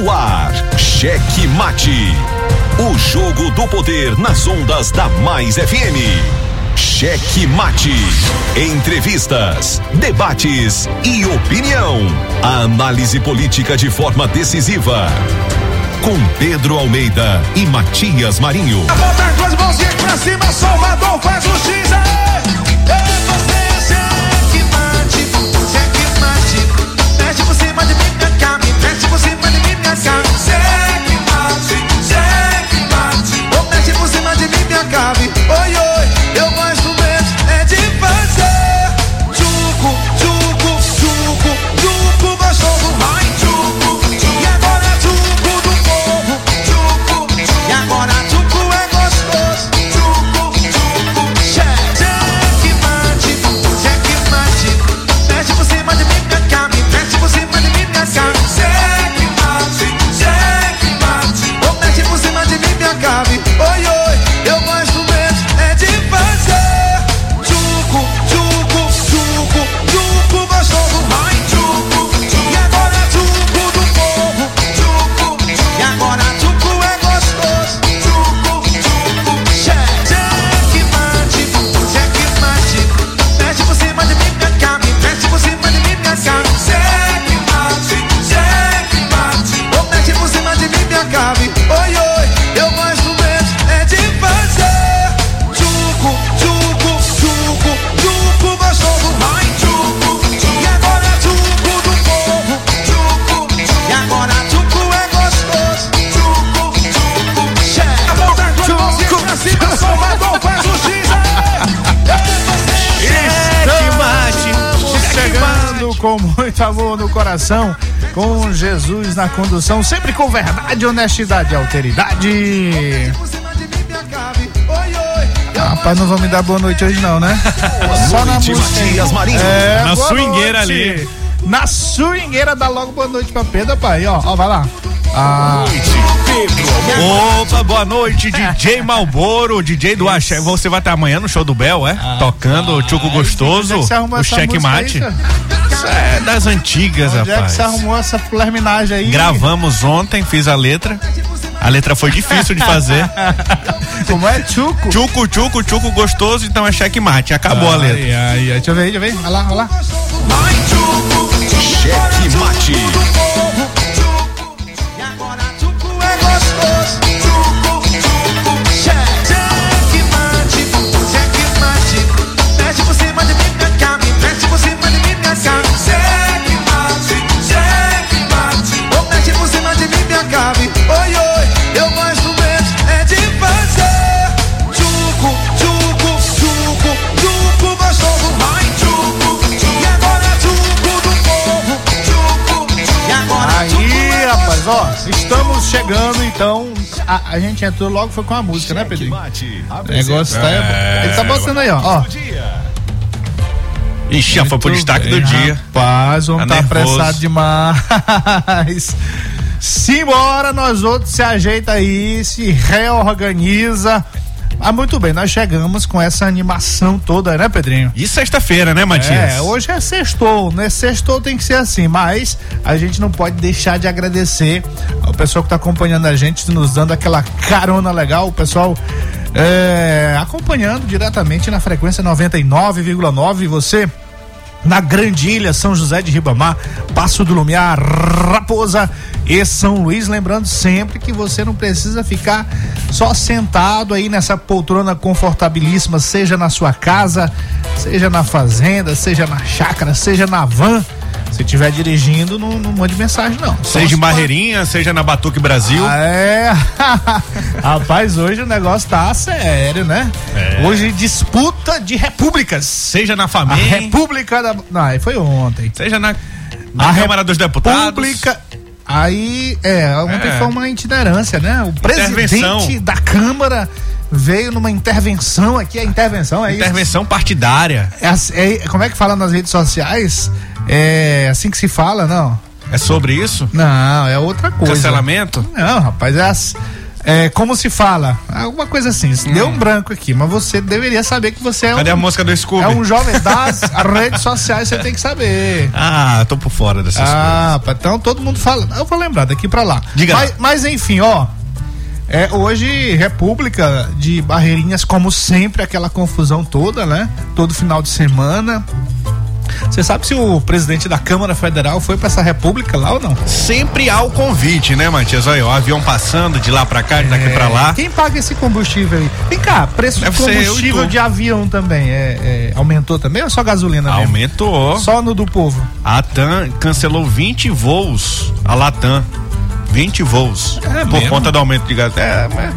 No ar, Cheque Mate. O jogo do poder nas ondas da Mais FM. Cheque Mate. Entrevistas, debates e opinião. A análise política de forma decisiva. Com Pedro Almeida e Matias Marinho. Bota as duas mãozinhas pra cima, Salvador faz o X aí. Amor no coração, com Jesus na condução, sempre com verdade, honestidade e alteridade. Rapaz, não vão me dar boa noite hoje não, né? Só na. Matias Marinho. É, Na swingueira ali. Na swingueira, dá logo boa noite pra Pedro, pai. Ó, ó, vai lá. Ah, Opa, boa noite, DJ Malboro, DJ do Axé. Você vai estar amanhã no show do Bel, é? Tocando o Tchuco Gostoso, o essa Isso é das antigas, Onde é que rapaz. você arrumou essa flerminagem aí? Gravamos ontem, fiz a letra. A letra foi difícil de fazer. Como é? Chuco? Tchuco, tchuco, tchuco gostoso, então é cheque mate. Acabou a letra. Ai, ai, ai. Deixa eu ver, deixa eu ver. Olha lá, olha lá. Cheque chegando, então. A, a gente entrou logo, foi com a música, né, Pedro? Mate. O negócio tá. Ele tá botando aí, ó. ó. Ixi, foi pro destaque bem, do dia. Rapaz, vamos Tá tá, apressado demais. Simbora, nós outros se ajeita aí, se reorganiza. Ah, muito bem, nós chegamos com essa animação toda, né, Pedrinho? E sexta-feira, né, Matias? É, hoje é sextou, né? Sextou tem que ser assim, mas a gente não pode deixar de agradecer ao pessoal que tá acompanhando a gente, nos dando aquela carona legal, o pessoal é, acompanhando diretamente na frequência 99,9 e você na Grande Ilha, São José de Ribamar, Passo do Lumiar, Raposa e São Luís. Lembrando sempre que você não precisa ficar só sentado aí nessa poltrona confortabilíssima, seja na sua casa, seja na fazenda, seja na chácara, seja na van. Se estiver dirigindo, não, não mande mensagem, não. Só Seja em se- Barreirinha, seja na Batuque Brasil. Ah, é. Rapaz, hoje o negócio tá sério, né? É. Hoje disputa de repúblicas. Seja na A família. República da. Não, aí foi ontem. Seja na, na A Câmara dos Deputados. República. Aí, é, ontem É. foi uma itinerância, né? O presidente da Câmara veio numa intervenção aqui, a intervenção é isso. Intervenção partidária. É é- como é que fala nas redes sociais? É assim que se fala, não? É sobre isso? Não, é outra coisa. Cancelamento? Não, rapaz, é as- É, como se fala? Alguma coisa assim. Deu um branco aqui, mas você deveria saber que você é Cadê um, a música do Scooby? é um jovem das redes sociais, você tem que saber. Ah, tô por fora dessas coisas. Ah, então todo mundo fala. Eu vou lembrar daqui pra lá. Diga mas, lá. mas enfim, ó. É, hoje, República de Barreirinhas, como sempre, aquela confusão toda, né? Todo final de semana. Você sabe se o presidente da Câmara Federal foi pra essa República lá ou não? Sempre há o convite, né, Matias? Olha, o avião passando de lá pra cá, de daqui pra lá. Quem paga esse combustível aí? Vem cá, preço Deve de e combustível de avião também. É, é, aumentou também ou é só gasolina mesmo? Aumentou. Só no do povo. A TAM cancelou 20 voos. A Latam. 20 voos. É por mesmo? conta do aumento de gás. É, mas.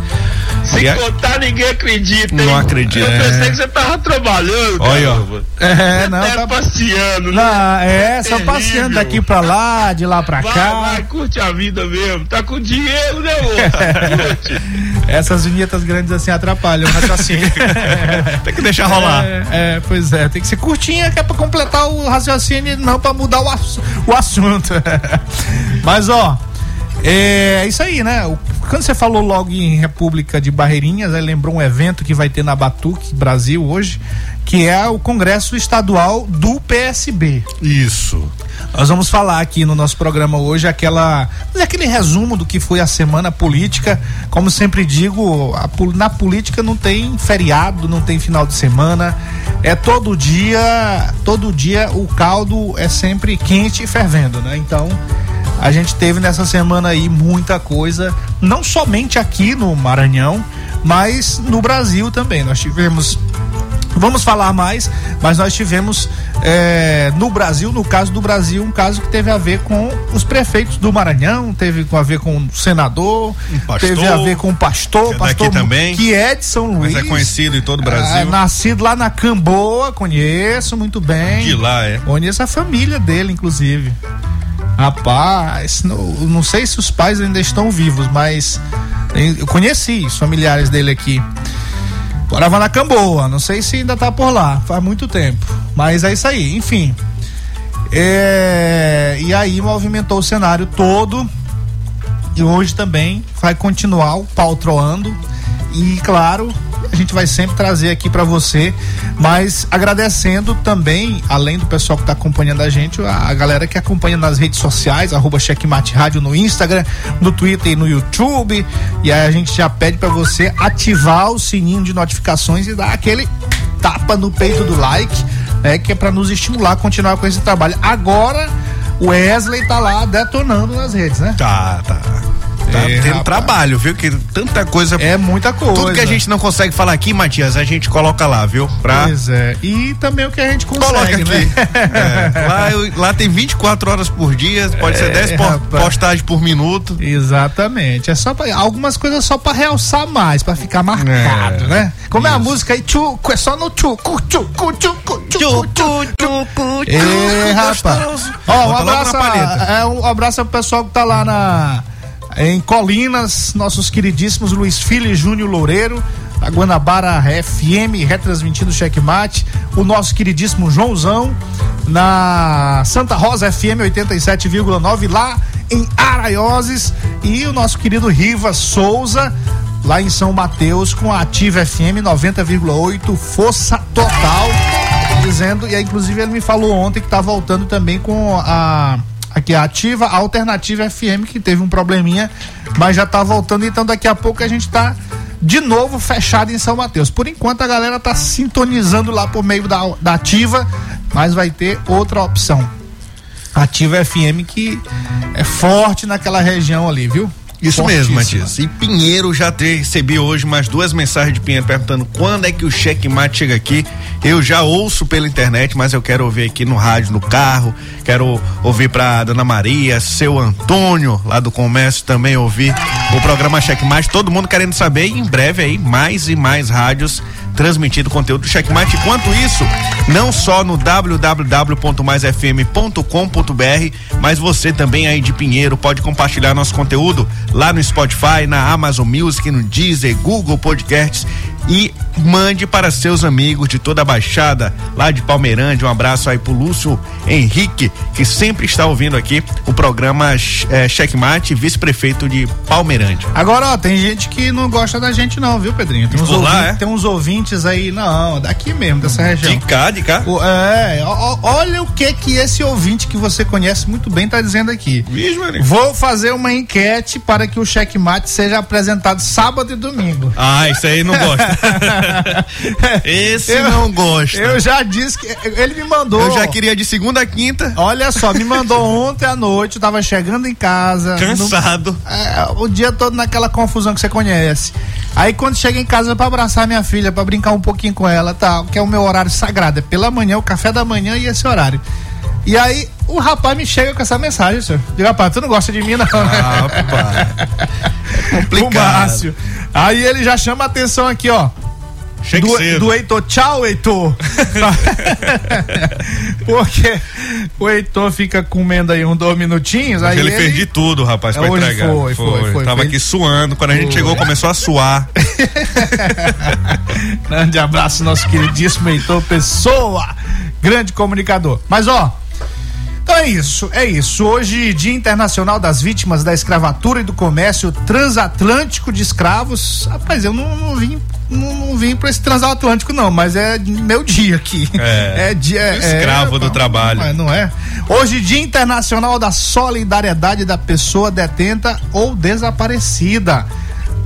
Se E a- contar, ninguém acredita. Não hein? acredito. Eu É. pensei que você tava trabalhando. Olha. É, não, Até tá passeando, né? Não, é, só Terrível. passeando daqui pra lá, de lá pra Vai, cá. vai, curte a vida mesmo. Tá com dinheiro, né, moço? Curte. Essas vinhetas grandes assim atrapalham o raciocínio. Tem que deixar rolar. É, é, pois é, tem que ser curtinha que é pra completar o raciocínio e não pra mudar o, ass- o assunto. Mas ó, é isso aí, né? O- Quando você falou logo em República de Barreirinhas, aí lembrou um evento que vai ter na Batuque, Brasil, hoje, que é o Congresso Estadual do PSB. Isso. Nós vamos falar aqui no nosso programa hoje aquela, aquele resumo do que foi a semana política. Como sempre digo, a na política não tem feriado, não tem final de semana. É todo dia, todo dia o caldo é sempre quente e fervendo, né? Então, a gente teve nessa semana aí muita coisa, não somente aqui no Maranhão, mas no Brasil também. Nós tivemos Vamos falar mais, mas nós tivemos é, no Brasil, no caso do Brasil, um caso que teve a ver com os prefeitos do Maranhão, teve a ver com o senador, Um pastor, teve a ver com o pastor, é pastor também. que é de São Luís. Mas é conhecido em todo o Brasil. nascido lá na Camboa, conheço muito bem. De lá, é. Conheço a família dele, inclusive. Rapaz, não, não sei se os pais ainda estão vivos, mas eu conheci os familiares dele aqui. Morava na Camboa, não sei se ainda tá por lá, faz muito tempo. Mas é isso aí, enfim. É, e aí movimentou o cenário todo. E hoje também vai continuar o pau troando. E claro, a gente vai sempre trazer aqui para você, mas agradecendo também, além do pessoal que tá acompanhando a gente, a, a galera que acompanha nas redes sociais, arroba Checkmate Rádio no Instagram, no Twitter e no YouTube. E aí a gente já pede para você ativar o sininho de notificações e dar aquele tapa no peito do like, né? Que é para nos estimular a continuar com esse trabalho. Agora o Wesley tá lá detonando nas redes, né? Tá, tá. Tá É, tendo rapaz. trabalho, viu? Que tanta coisa. É muita coisa. Tudo que a gente não consegue falar aqui, Matias, a gente coloca lá, viu? Pra. Pois é. E também o que a gente consegue, Coloca aqui. né? É, lá, lá tem 24 horas por dia, pode ser 10 po- É, rapaz. postagens por minuto. Exatamente. É só pra, algumas coisas só pra realçar mais, pra ficar marcado, É, né? Como é a isso. música aí, tchucu, é só no tchucu, tchucu, tchucu, tchucu, tchucu. Ê, rapaz. Ó, um Bota logo abraço, na palheta. é, um abraço ao pessoal que tá lá na em Colinas, nossos queridíssimos Luiz Filho e Júnior Loureiro, da Guanabara FM, retransmitindo o checkmate, o nosso queridíssimo Joãozão, na Santa Rosa FM 87,9, lá em Araioses, e o nosso querido Riva Souza, lá em São Mateus, com a Ativa FM 90,8, força total, dizendo, e aí, inclusive ele me falou ontem que tá voltando também com a aqui a ativa, a alternativa FM que teve um probleminha, mas já tá voltando, então daqui a pouco a gente tá de novo fechado em São Mateus. Por enquanto a galera tá sintonizando lá por meio da, da ativa, mas vai ter outra opção. Ativa FM que é forte naquela região ali, viu? Isso mesmo. Matias. E Pinheiro já te, recebi hoje mais duas mensagens de Pinheiro perguntando quando é que o checkmate chega aqui. Eu já ouço pela internet, mas eu quero ouvir aqui no rádio, no carro. Quero ouvir pra Dona Maria, seu Antônio, lá do comércio, também ouvir o programa Checkmate. Todo mundo querendo saber e em breve aí mais e mais rádios transmitindo conteúdo do Checkmate. Enquanto isso, não só no www.maisfm.com.br, mas você também aí de Pinheiro pode compartilhar nosso conteúdo lá no Spotify, na Amazon Music, no Deezer, Google Podcasts, e mande para seus amigos de toda a Baixada, lá de Palmeirândia. Um abraço aí pro Lúcio Henrique, que sempre está ouvindo aqui o programa é, Checkmate, vice-prefeito de Palmeirândia. Agora, ó, tem gente que não gosta da gente não, viu, Pedrinho? Tem uns, Por lá, ouvintes, é? tem uns ouvintes aí, não, daqui mesmo, dessa região. De cá, de cá. O- É, ó- olha o que que esse ouvinte que você conhece muito bem tá dizendo aqui. Vixe. Vou fazer uma enquete para que o checkmate seja apresentado sábado e domingo. Ah, isso aí não gosta. Esse Eu- não gosta. Eu já disse que ele me mandou. Eu já queria de segunda a quinta, Olha só, me mandou ontem à noite, eu tava chegando em casa. cansado. no- é, o dia todo naquela confusão que você conhece. Aí quando chega em casa pra abraçar minha filha, pra brincar um pouquinho com ela, tá, que é o meu horário sagrado, é pela manhã, o café da manhã e esse horário. E aí o rapaz me chega com essa mensagem, senhor. Digo, rapaz, tu não gosta de mim não, né? Ah, Rapaz. É complicado. Aí ele já chama a atenção aqui, ó. Chega do, cedo. do Heitor. Tchau, Heitor. Porque o Heitor fica comendo aí um dois minutinhos. Aí ele, ele fez de tudo, rapaz, pra Hoje entregar. foi, foi, foi, Tava foi. aqui suando. Quando a gente chegou, começou a suar. Grande abraço, nosso queridíssimo Heitor Pessoa, grande comunicador. Mas ó, então é isso, é isso. Hoje, Dia Internacional das Vítimas da Escravatura e do Comércio Transatlântico de Escravos. Rapaz, eu não, não vim. Não, não vim pra esse transatlântico, não, mas é meu dia aqui. É. dia. é- Escravo do não, trabalho. Não é, não é? Hoje, Dia Internacional da Solidariedade da Pessoa Detenta ou Desaparecida.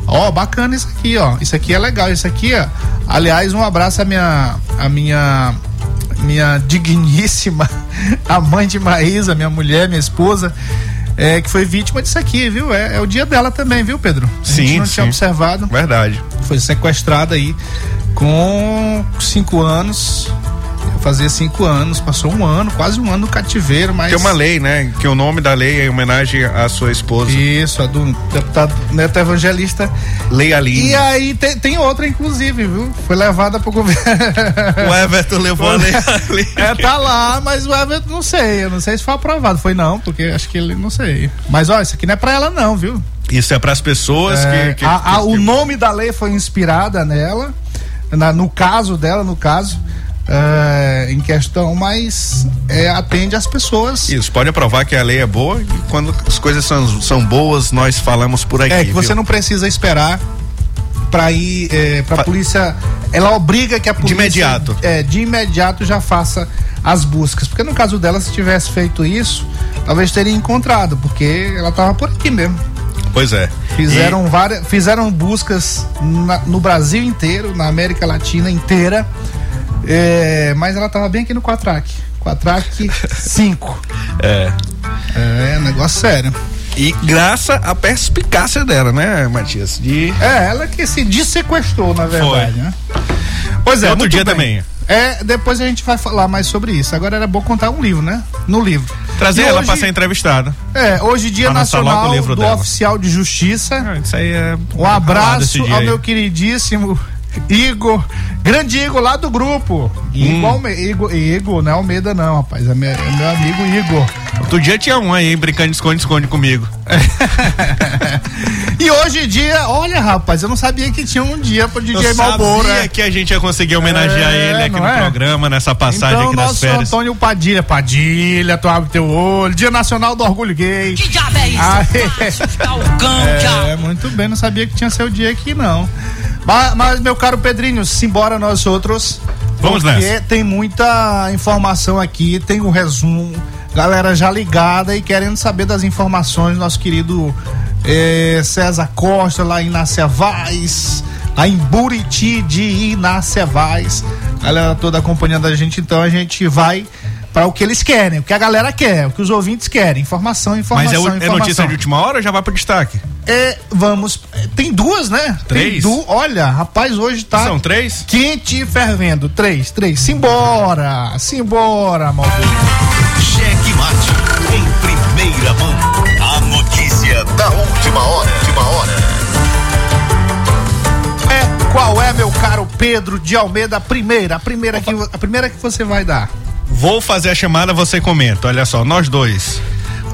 Ó, bacana isso aqui, ó. Isso aqui é legal. Isso aqui, ó. Aliás, um abraço à minha. A minha. Minha digníssima, a mãe de Maísa, minha mulher, minha esposa, é, que foi vítima disso aqui, viu? É, é o dia dela também, viu, Pedro? A gente Sim, não sim. tinha observado. Verdade. Foi sequestrada aí com cinco anos. Fazia cinco anos, passou um ano, quase um ano no cativeiro, mas. Tem uma lei, né? Que o nome da lei é em homenagem à sua esposa. Isso, a do deputado Neto Evangelista. Lei Aline. E aí tem, tem outra, inclusive, viu? Foi levada pro governo. O Everton levou a lei Aline. É, tá lá, mas o Everton não sei. Eu não sei se foi aprovado. Foi não, porque acho que ele não sei. Mas ó, isso aqui não é pra ela, não, viu? Isso é pras pessoas É, que. que- a- a- que- o nome da lei foi inspirada nela, na- no caso dela, no caso, é, em questão, mas é, atende às pessoas. Isso, pode provar que a lei é boa e quando as coisas são, são boas, nós falamos por aqui. É que você viu? não precisa esperar pra ir é, pra Fa- polícia. Ela obriga que a polícia. imediato. É, de imediato já faça as buscas. Porque no caso dela, se tivesse feito isso, talvez teria encontrado, porque ela tava por aqui mesmo. Pois é. Fizeram várias, fizeram buscas na- no Brasil inteiro, na América Latina inteira, é, mas ela tava bem aqui no Quatrack. Quatrack 5. É. É, negócio sério. E graças à perspicácia dela, né, Matias? De É, ela que se dessequestrou, na verdade, Foi. né? Pois é, Outro dia bem. também. É, depois a gente vai falar mais sobre isso. Agora era bom contar um livro, né? No livro. trazer E ela pra ser entrevistada. É, hoje dia nacional do dela. oficial de justiça. Ah, isso aí é. Um abraço ao meu queridíssimo Igor, grande Igor lá do grupo. Igor, Alme- Igor, Igor, não é Almeida não, rapaz, é meu, é meu amigo Igor. Outro dia tinha um aí brincando de esconde-esconde comigo. E hoje em dia, olha rapaz, eu não sabia que tinha um dia pro DJ Eu Malboro, sabia né? que a gente ia conseguir homenagear É, ele aqui no é? programa, nessa passagem Então, aqui das nosso férias. Antônio Padilha, Padilha, tu abre teu olho, Dia Nacional do Orgulho Gay. Que diabo é isso? Falcão, É, diabo. muito bem, não sabia que tinha seu dia aqui, não. Mas, mas, meu caro Pedrinho, simbora nós outros. Vamos porque nessa. tem muita informação aqui, tem o resumo. Galera já ligada e querendo saber das informações, nosso querido eh, César Costa, lá em Inácia Vaz, lá em Buriti de Inácia Vaz. Galera toda acompanhando a gente, então a gente vai para o que eles querem, o que a galera quer, o que os ouvintes querem. Informação, informação, Mas é, o- é informação. notícia de última hora ou já vai pro destaque? É, vamos. é, Tem duas, né? Três? Tem du, olha, rapaz, hoje tá São três? quente e fervendo. Três, três. Simbora! Simbora, Maldito. Cheque mate em primeira mão. A notícia da última hora. Última hora. É, qual é, meu caro Pedro de Almeida? A primeira, a primeira que, a primeira que você vai dar. Vou fazer a chamada, você comenta. Olha só, nós dois.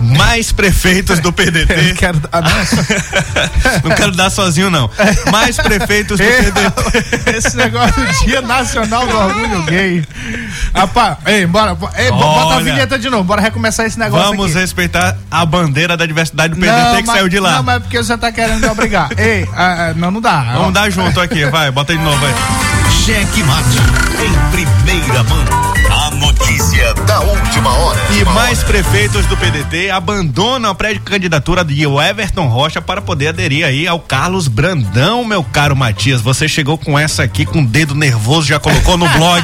Mais prefeitos do Eu PDT. quero, ah, não, Não quero dar sozinho, não. Mais prefeitos do Ei, PDT. Esse negócio do Dia Nacional do Orgulho Gay. Rapaz, ei, bora. Ei, bo- bota a vinheta de novo, bora recomeçar esse negócio Vamos aqui. respeitar a bandeira da diversidade do PDT que mas- saiu de lá. Não, mas é porque você tá querendo me obrigar. ei, ah, ah, não, não dá. Ó, Vamos dar junto aqui, vai, bota aí de novo, vai. Cheque Mate em primeira mão. Notícia da última hora. E mais prefeitos do PDT abandonam a pré-candidatura de Everton Rocha para poder aderir aí ao Carlos Brandão, meu caro Matias. Você chegou com essa aqui com o dedo nervoso, já colocou no blog.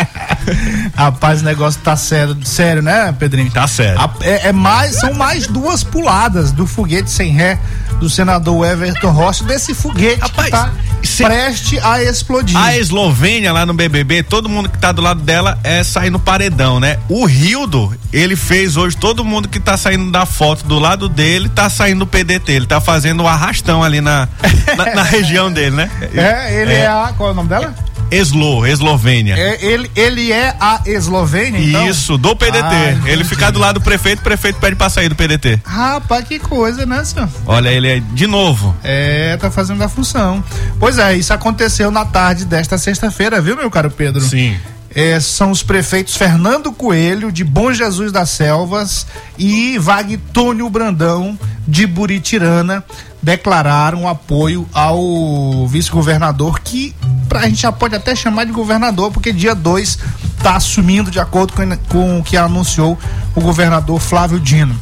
Rapaz, o negócio tá sério, sério, né, Pedrinho? Tá sério. A- é, é mais, são mais duas puladas do foguete sem ré do senador Everton Rocha, desse foguete Rapaz, que tá cê- preste a explodir. A Eslovênia lá no BBB, todo mundo que tá do lado dela é sair no paredão, né? O Rildo, ele fez hoje, todo mundo que tá saindo da foto do lado dele tá saindo do PDT. Ele tá fazendo um arrastão ali na, na, na região dele, né? É, ele é, a. Qual é o nome dela? Eslo, Eslovênia. É, ele, ele é a Eslovênia, então? Isso, do PDT. Ah, ele fica do lado do prefeito, o prefeito pede pra sair do PDT. Rapaz, que coisa, né, senhor? Olha, ele é de novo. É, tá fazendo a função. Pois é, isso aconteceu na tarde desta sexta-feira, viu, meu caro Pedro? Sim. É, são os prefeitos Fernando Coelho, de Bom Jesus das Selvas, e Vagtônio Brandão, de Buritirana, declararam apoio ao vice-governador, que pra gente já pode até chamar de governador, porque dia 2 tá assumindo de acordo com, com o que anunciou o governador Flávio Dino.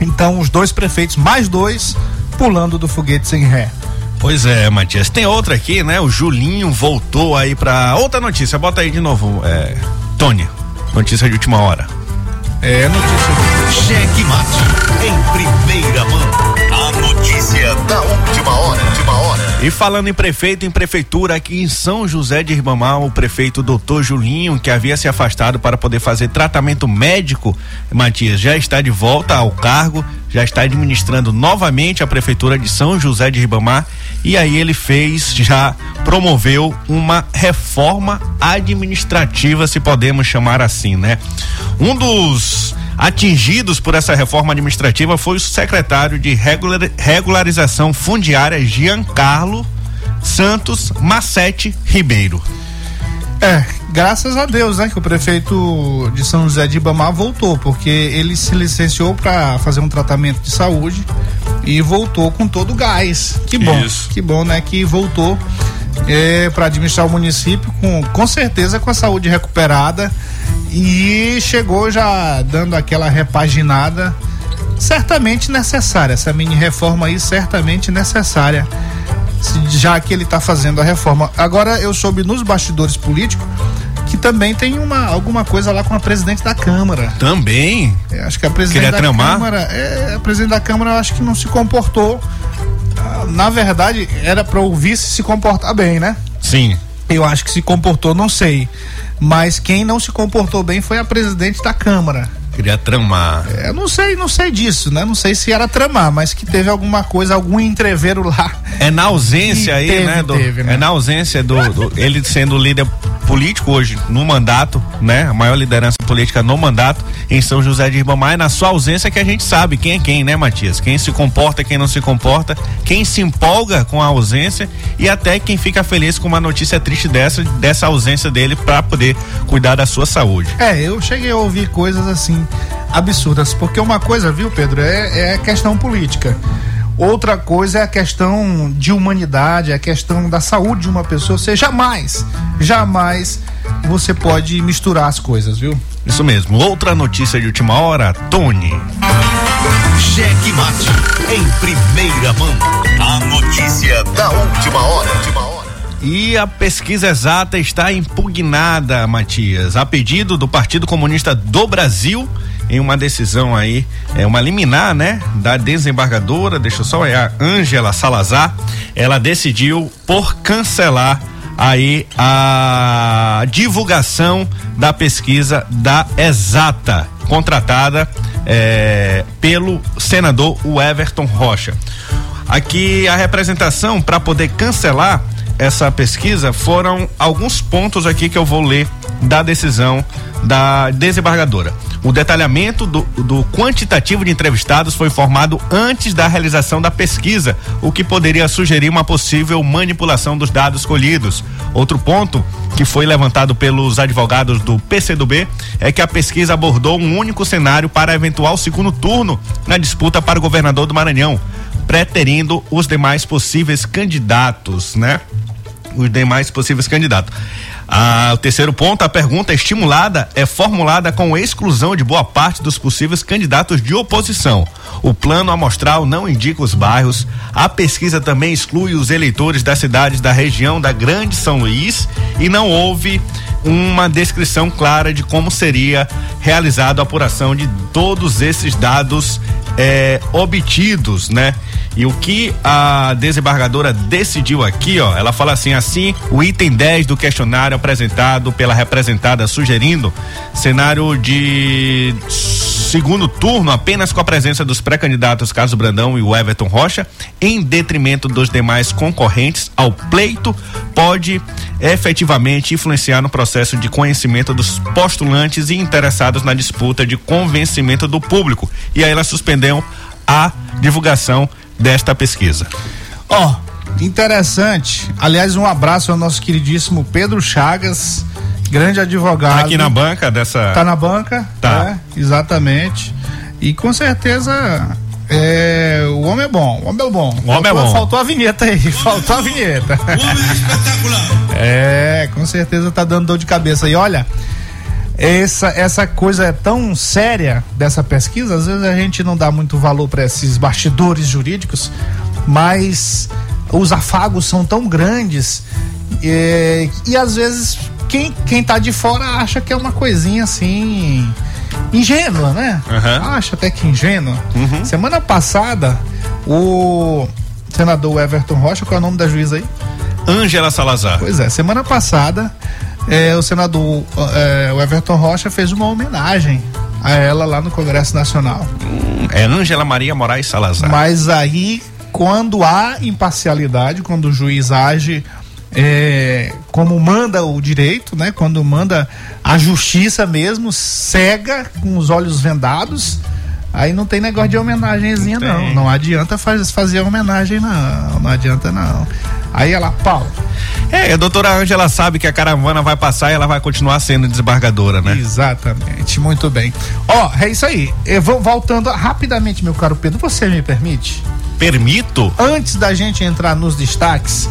Então, os dois prefeitos, mais dois, pulando do foguete sem ré. Pois é, Matias. Tem outra aqui, né? O Julinho voltou aí pra outra notícia. Bota aí de novo, é, Tony. Notícia de última hora. É notícia. Cheque Mate em primeira mão. A notícia da última hora. Última hora. E falando em prefeito, em prefeitura, aqui em São José de Ribamar, o prefeito doutor Julinho, que havia se afastado para poder fazer tratamento médico, Matias, já está de volta ao cargo, já está administrando novamente a prefeitura de São José de Ribamar. E aí ele fez, já promoveu uma reforma administrativa, se podemos chamar assim, né? Um dos atingidos por essa reforma administrativa foi o secretário de regular- regularização fundiária Giancarlo Santos Macete Ribeiro. É, graças a Deus, né, que o prefeito de São José de Ibamar voltou, porque ele se licenciou para fazer um tratamento de saúde e voltou com todo o gás. Que bom, Isso. que bom, né, que voltou é, para administrar o município com, com certeza com a saúde recuperada e chegou já dando aquela repaginada certamente necessária, essa mini reforma aí certamente necessária já que ele está fazendo a reforma. Agora eu soube nos bastidores políticos que também tem uma alguma coisa lá com a presidente da Câmara. Também. Eu acho que a presidente Queria da tramar? Câmara, é, a presidente da Câmara eu acho que não se comportou. Ah, Na verdade, era para o vice se comportar bem, né? Sim. Eu acho que se comportou, não sei. Mas quem não se comportou bem foi a presidente da Câmara. Queria tramar. Eu não sei, não sei disso, né? Não sei se era tramar, mas que teve alguma coisa, algum entreveiro lá. É na ausência E aí, teve, né, do, teve, né? É na ausência do, do- ele sendo líder político hoje no mandato, né? A maior liderança política no mandato em São José de Ribamar, é na sua ausência que a gente sabe quem é quem, né, Matias? Quem se comporta, quem não se comporta, quem se empolga com a ausência e até quem fica feliz com uma notícia triste dessa, dessa ausência dele para poder cuidar da sua saúde. É, eu cheguei a ouvir coisas assim absurdas, porque uma coisa, viu, Pedro, é, é questão política. Outra coisa é a questão de humanidade, é a questão da saúde de uma pessoa. Você jamais, jamais você pode misturar as coisas, viu? Isso mesmo. Outra notícia de última hora, Tony. Cheque Mate em primeira mão. A notícia da última hora. Última hora. E a pesquisa exata está impugnada, Matias, a pedido do Partido Comunista do Brasil, em uma decisão aí, é uma liminar, né, da desembargadora, deixa eu só é a Ângela Salazar, ela decidiu por cancelar aí a divulgação da pesquisa da Exata, contratada eh, pelo senador Everton Rocha. Aqui a representação para poder cancelar essa pesquisa foram alguns pontos aqui que eu vou ler da decisão da desembargadora. O detalhamento do, do, quantitativo de entrevistados foi formado antes da realização da pesquisa, o que poderia sugerir uma possível manipulação dos dados colhidos. Outro ponto que foi levantado pelos advogados do PCdoB é que a pesquisa abordou um único cenário para eventual segundo turno na disputa para o governador do Maranhão, preterindo os demais possíveis candidatos, né? Os demais possíveis candidatos. Ah, o terceiro ponto, a pergunta estimulada é formulada com exclusão de boa parte dos possíveis candidatos de oposição. O plano amostral não indica os bairros. A pesquisa também exclui os eleitores das cidades da região da Grande São Luís e não houve uma descrição clara de como seria realizada a apuração de todos esses dados eh, obtidos, né? E o que a desembargadora decidiu aqui, ó, ela fala assim, assim, o item 10 do questionário apresentado pela representada sugerindo cenário de segundo turno apenas com a presença dos pré-candidatos Carlos Brandão e o Everton Rocha, em detrimento dos demais concorrentes ao pleito, pode efetivamente influenciar no processo de conhecimento dos postulantes e interessados na disputa de convencimento do público. E aí ela suspendeu a divulgação desta pesquisa. Ó, oh, interessante. Aliás, um abraço ao nosso queridíssimo Pedro Chagas, grande advogado. Tá aqui na banca dessa. Tá na banca? Tá. É, exatamente. E com certeza é, o homem é bom, o homem é bom. O homem é bom. Faltou a vinheta aí, faltou a vinheta. O homem é espetacular. É, com certeza tá dando dor de cabeça. E olha, essa, essa coisa é tão séria dessa pesquisa, às vezes a gente não dá muito valor para esses bastidores jurídicos, mas os afagos são tão grandes e, e às vezes quem, quem tá de fora acha que é uma coisinha assim ingênua, né? Uhum. Acha até que ingênua. Uhum. Semana passada, o senador Everton Rocha, qual é o nome da juíza aí? Ângela Salazar. Pois é, semana passada é, o senador é, o Everton Rocha fez uma homenagem a ela lá no Congresso Nacional. Hum, é Ângela Maria Moraes Salazar. Mas aí, quando há imparcialidade, quando o juiz age é, como manda o direito, né? Quando manda a justiça mesmo, cega, com os olhos vendados, aí não tem negócio de homenagenzinha, não. Não, não adianta faz, fazer homenagem, não. Não adianta, não. Aí ela, pau. É, a doutora Ângela sabe que a caravana vai passar e ela vai continuar sendo desembargadora, né? Exatamente, muito bem. Ó, é isso aí. Eu vou voltando rapidamente, meu caro Pedro, você me permite? Permito? Antes da gente entrar nos destaques,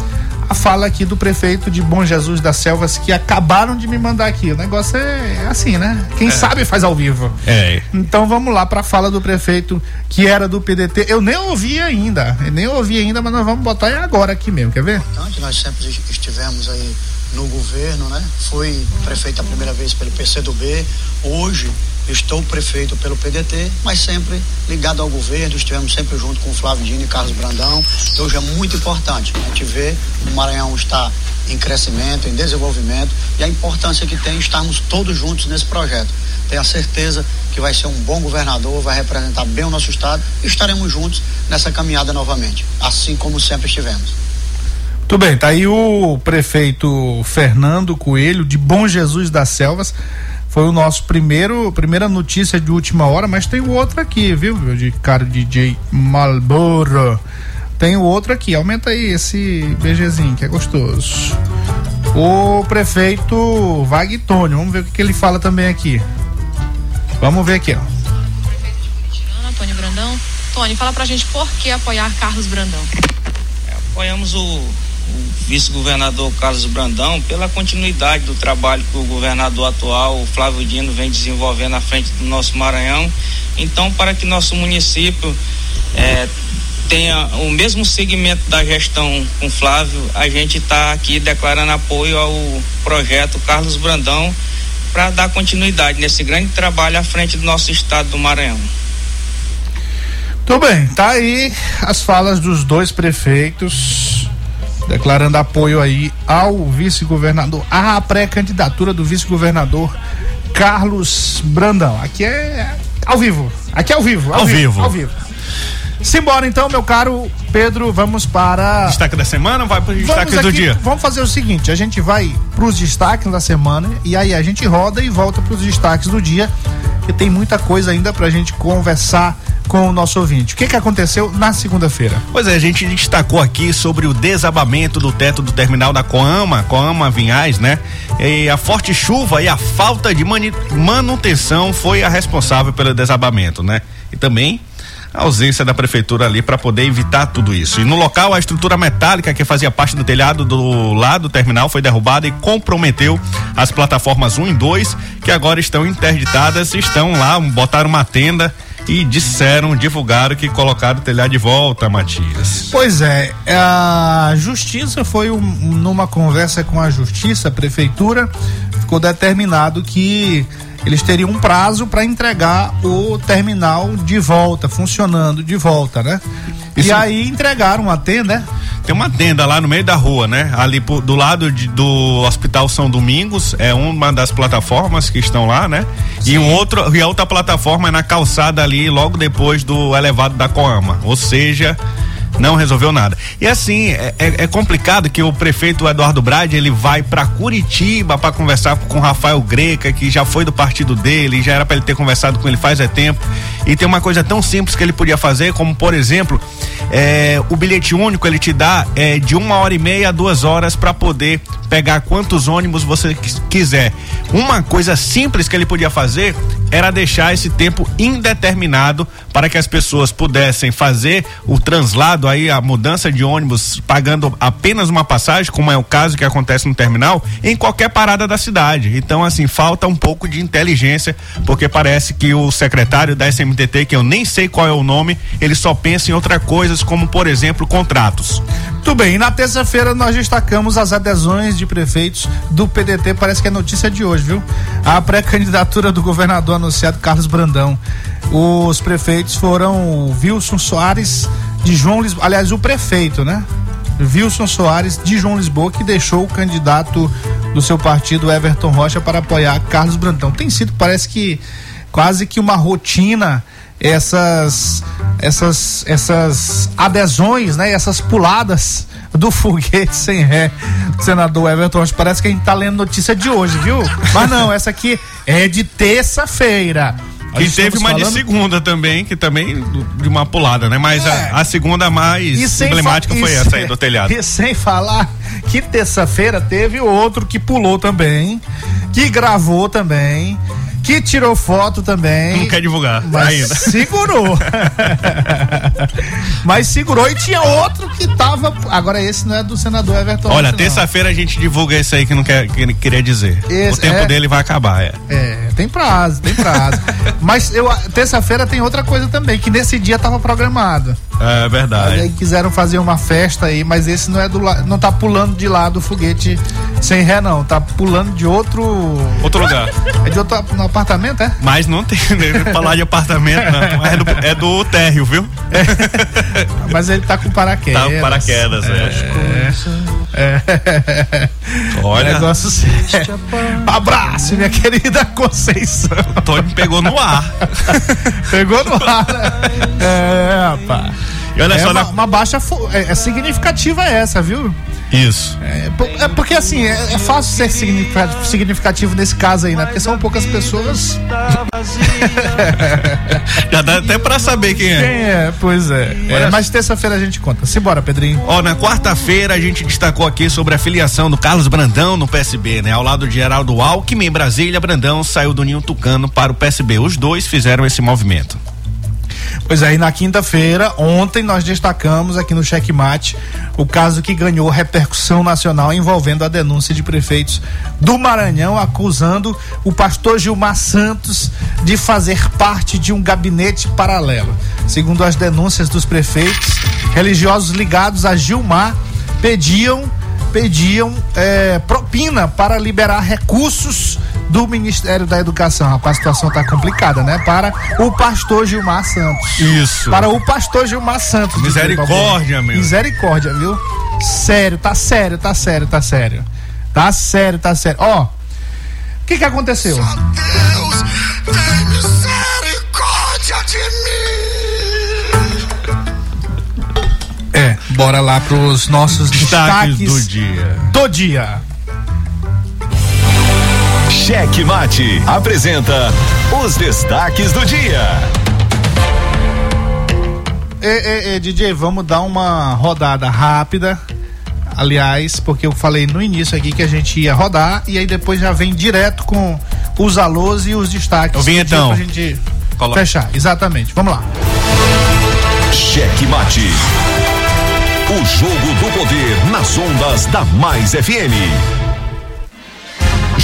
a fala aqui do prefeito de Bom Jesus das Selvas que acabaram de me mandar aqui. O negócio é assim, né? Quem é. sabe faz ao vivo. É. Então vamos lá para a fala do prefeito que era do PDT. Eu nem ouvi ainda, eu nem ouvi ainda, mas nós vamos botar agora aqui mesmo, quer ver? Nós sempre estivemos aí no governo, né? Fui prefeito a primeira vez pelo PCdoB, hoje estou prefeito pelo PDT, mas sempre ligado ao governo, estivemos sempre junto com o Flávio Dino e Carlos Brandão. Hoje é muito importante a gente ver o Maranhão está em crescimento, em desenvolvimento e a importância que tem estarmos todos juntos nesse projeto. Tenho a certeza que vai ser um bom governador, vai representar bem o nosso estado e estaremos juntos nessa caminhada novamente, assim como sempre estivemos. Tudo bem, tá aí o prefeito Fernando Coelho de Bom Jesus das Selvas foi o nosso primeiro primeira notícia de última hora, mas tem o outro aqui, viu? De cara DJ Malboro. Tem o outro aqui, aumenta aí esse BGzinho que é gostoso. O prefeito Vagtônio, vamos ver o que, que ele fala também aqui. Vamos ver aqui, ó. Antônio Brandão. Tony, fala pra gente por que apoiar Carlos Brandão. É, apoiamos o o vice-governador Carlos Brandão pela continuidade do trabalho que o governador atual, o Flávio Dino, vem desenvolvendo à frente do nosso Maranhão. Então, para que nosso município é, tenha o mesmo segmento da gestão com Flávio, a gente está aqui declarando apoio ao projeto Carlos Brandão para dar continuidade nesse grande trabalho à frente do nosso estado do Maranhão. Tudo bem, tá aí as falas dos dois prefeitos declarando apoio aí ao vice-governador, à pré-candidatura do vice-governador Carlos Brandão. Aqui é ao vivo. Aqui é ao vivo. Ao, ao vivo, vivo. Ao vivo. Simbora então, meu caro Pedro, vamos para. Destaque da semana ou vai pro destaque Vamos do aqui- dia? Vamos fazer o seguinte: a gente vai pros destaques da semana e aí a gente roda e volta pros destaques do dia, que tem muita coisa ainda pra gente conversar com o nosso ouvinte. O que que aconteceu na segunda-feira? Pois é, a gente destacou aqui sobre o desabamento do teto do terminal da Coama, Coama Vinhais, né? E a forte chuva e a falta de manutenção foi a responsável pelo desabamento, né? E também a ausência da prefeitura ali para poder evitar tudo isso. E no local, a estrutura metálica que fazia parte do telhado do lado do terminal foi derrubada e comprometeu as plataformas 1 e 2, que agora estão interditadas, estão lá, botaram uma tenda e disseram, divulgaram que colocaram o telhado de volta, Matias. Pois é, a justiça foi um- numa conversa com a justiça, a prefeitura, ficou determinado que eles teriam um prazo para entregar o terminal de volta, funcionando de volta, né? E Isso- aí entregaram a tenda, Tem uma tenda lá no meio da rua, né? Ali po- do lado de- do Hospital São Domingos, é uma das plataformas que estão lá, né? E um outro, e a outra plataforma é na calçada ali, logo depois do elevado da Coama. Ou seja, não resolveu nada. E assim, é, é- é complicado que o prefeito Eduardo Brade, ele vai pra Curitiba para conversar com Rafael Greca, que já foi do partido dele, já era para ele ter conversado com ele faz é tempo. E tem uma coisa tão simples que ele podia fazer, como por exemplo, é, o bilhete único ele te dá é, de uma hora e meia a duas horas para poder pegar quantos ônibus você quis- quiser. Uma coisa simples que ele podia fazer era deixar esse tempo indeterminado para que as pessoas pudessem fazer o translado aí, a mudança de ônibus, pagando apenas uma passagem, como é o caso que acontece no terminal, em qualquer parada da cidade. Então, assim, falta um pouco de inteligência, porque parece que o secretário da SMTT, que eu nem sei qual é o nome, ele só pensa em outras coisas, como, por exemplo, contratos. Tudo bem, na terça-feira nós destacamos as adesões de prefeitos do PDT, parece que é notícia de hoje, viu? A pré-candidatura do governador anunciado Carlos Brandão. Os prefeitos foram Wilson Soares de João Lisboa, aliás, o prefeito, né? Wilson Soares de João Lisboa, que deixou o candidato do seu partido, Everton Rocha, para apoiar Carlos Brandão. Tem sido, parece que quase que uma rotina essas essas essas adesões, né, essas puladas do foguete sem ré, do senador Everton Rocha. Parece que a gente tá lendo notícia de hoje, viu? Mas não, essa aqui é de terça-feira. Nós E teve uma de falando- segunda também, que também de uma pulada, né? Mas É. a, a segunda mais emblemática foi essa aí do telhado. E sem falar que terça-feira teve outro que pulou também, que gravou também, que tirou foto também. Não quer divulgar Mas ainda. segurou. Mas segurou e tinha outro que tava. Agora esse não é do senador Everton. Olha, terça-feira a gente divulga isso aí que não quer, que ele queria dizer. Esse o tempo é- dele vai acabar, é. É, tem prazo, tem prazo. Mas eu terça-feira tem outra coisa também, que nesse dia tava programado. É Mas verdade. aí quiseram fazer uma festa aí, mas esse não é do não tá pulando de lá do foguete sem ré não, tá pulando de outro Outro lugar. é de outro no apartamento, é? Mas não tem, né? falar de apartamento, não. É do, é do térreo, viu? Mas ele tá com paraquedas. Tá com paraquedas, é. É. Olha, Negócio sério. Abraço, minha querida Conceição. o Tony pegou no ar. Pegou no ar, né? É, rapaz. E olha É só, uma, na- uma baixa é, é significativa essa, viu? Isso. É, é porque assim, é, é fácil ser significa- significativo nesse caso aí, né? Porque são poucas pessoas. Já dá até pra saber quem é. Quem é? Pois é. É, mas terça-feira a gente conta. Simbora, Pedrinho. Ó, na quarta-feira a gente destacou aqui sobre a filiação do Carlos Brandão no PSB, né? Ao lado de Geraldo Alckmin Brasília, Brandão saiu do Ninho Tucano para o PSB. Os dois fizeram esse movimento. Pois aí, na quinta-feira, ontem nós destacamos aqui no Checkmate o caso que ganhou repercussão nacional envolvendo a denúncia de prefeitos do Maranhão acusando o pastor Gilmar Santos de fazer parte de um gabinete paralelo. Segundo as denúncias dos prefeitos, religiosos ligados a Gilmar pediam pediam eh, propina para liberar recursos do Ministério da Educação. Rapaz, a situação tá complicada, né? Para o pastor Gilmar Santos. Isso. Para o pastor Gilmar Santos. Misericórdia, meu. Misericórdia, viu? Sério, tá sério, tá sério, tá sério. Tá sério, tá sério. Ó, o que que aconteceu? Deus, tem misericórdia de mim. Bora lá pros nossos Destaques destaques, do dia. do dia. Cheque Mate apresenta os destaques do dia. Ê, DJ, vamos dar uma rodada rápida. Aliás, porque eu falei no início aqui que a gente ia rodar e aí depois já vem direto com os alôs e os destaques. O do dia vinhetão. Pra gente Coloca. fechar. Exatamente. Vamos lá. Cheque Mate. O jogo do poder nas ondas da Mais FM.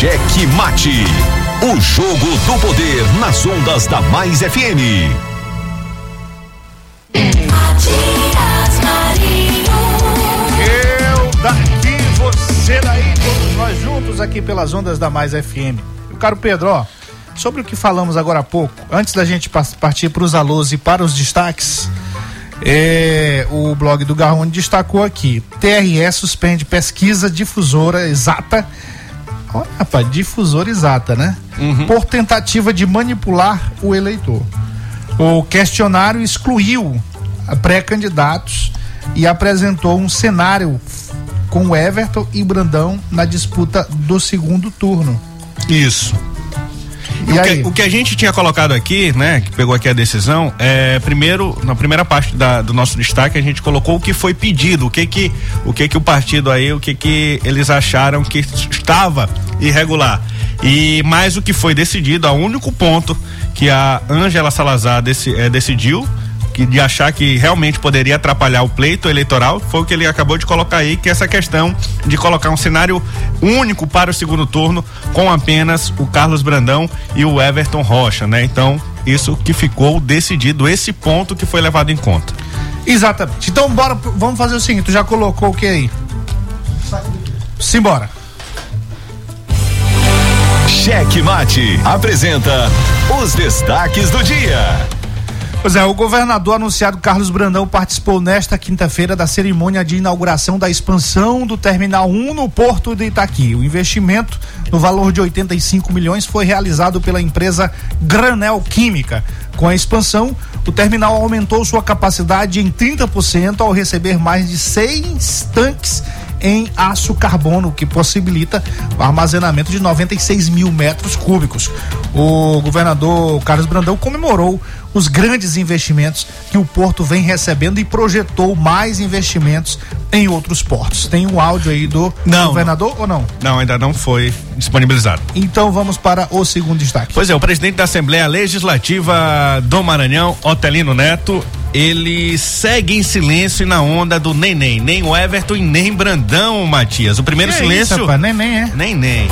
Cheque Mate. O jogo do poder nas ondas da Mais FM. Eu daqui, você daí, todos nós juntos aqui pelas ondas da Mais FM. Meu caro Pedro, ó, sobre o que falamos agora há pouco, antes da gente partir para os alôs e para os destaques, é, o blog do Garrone destacou aqui: TRE suspende pesquisa difusora exata. Olha, rapaz, difusora exata, né? Por tentativa de manipular o eleitor. O questionário excluiu pré-candidatos e apresentou um cenário com Everton e Brandão na disputa do segundo turno. Isso. E o, que, o que a gente tinha colocado aqui, né, que pegou aqui a decisão, é primeiro, na primeira parte da- do nosso destaque, a gente colocou o que foi pedido, o que que o que que o partido aí, o que que eles acharam que estava irregular. E mais o que foi decidido, o único ponto que a Ângela Salazar eh, decidiu que de achar que realmente poderia atrapalhar o pleito eleitoral foi o que ele acabou de colocar aí, que é essa questão de colocar um cenário único para o segundo turno com apenas o Carlos Brandão e o Everton Rocha, né? Então, isso que ficou decidido, esse ponto que foi levado em conta. Exatamente. Então, bora, vamos fazer o seguinte: tu já colocou o que aí? Simbora. Cheque Mate apresenta os destaques do dia. Pois é, o governador anunciado Carlos Brandão participou nesta quinta-feira da cerimônia de inauguração da expansão do Terminal 1 no Porto de Itaqui. O investimento, no valor de 85 milhões, foi realizado pela empresa Granel Química. Com a expansão, o terminal aumentou sua capacidade em 30% ao receber mais de seis tanques em aço carbono, que possibilita o armazenamento de 96 mil metros cúbicos. O governador Carlos Brandão comemorou os grandes investimentos que o porto vem recebendo e projetou mais investimentos em outros portos. Tem um áudio aí do Não, governador ou não? Não, ainda não foi disponibilizado. Então vamos para o segundo destaque. Pois é, o presidente da Assembleia Legislativa do Maranhão, Otelino Neto, ele segue em silêncio na onda do neném. Nem o Everton e nem Brandão, Matias. O primeiro Que silêncio. isso, rapaz? Nem, nem é. Nem.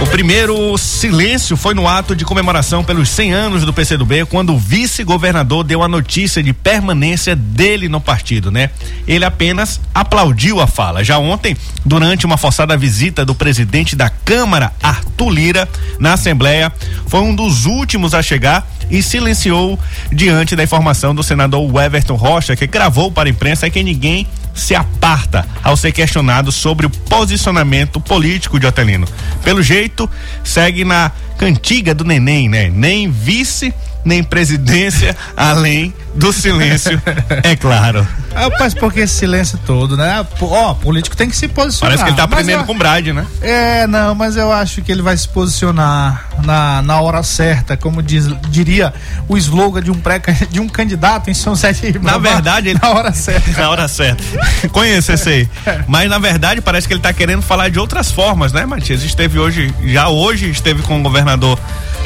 O primeiro silêncio foi no ato de comemoração pelos 100 anos do PCdoB, quando o vice-governador deu a notícia de permanência dele no partido, né? Ele apenas aplaudiu a fala. Já ontem, durante uma forçada visita do presidente da Câmara, Arthur Lira, na Assembleia, foi um dos últimos a chegar e silenciou diante da informação do senador Everton Rocha, que gravou para a imprensa que ninguém se aparta ao ser questionado sobre o posicionamento político de Otelino. Pelo jeito, segue na cantiga do neném, né? Nem vice nem presidência, além do silêncio, é claro. Rapaz, por que esse silêncio todo, né? Ó, político tem que se posicionar. Parece que ele tá aprendendo eu- com o Brad, né? É, não, mas eu acho que ele vai se posicionar na, na hora certa, como diz, diria o slogan de um, pré, de um candidato em São José de Na verdade, ele... Na hora certa. na hora certa. Conheço esse aí. Mas na verdade parece que ele tá querendo falar de outras formas, né, Matias? Esteve hoje, já hoje esteve com o governador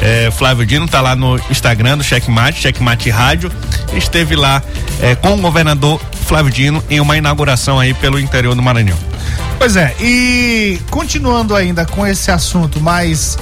eh, Flávio Dino, tá lá no Instagram do Checkmate, Checkmate Rádio. Esteve lá eh, com o governador Flávio Dino em uma inauguração aí pelo interior do Maranhão. Pois é, e continuando ainda com esse assunto, mas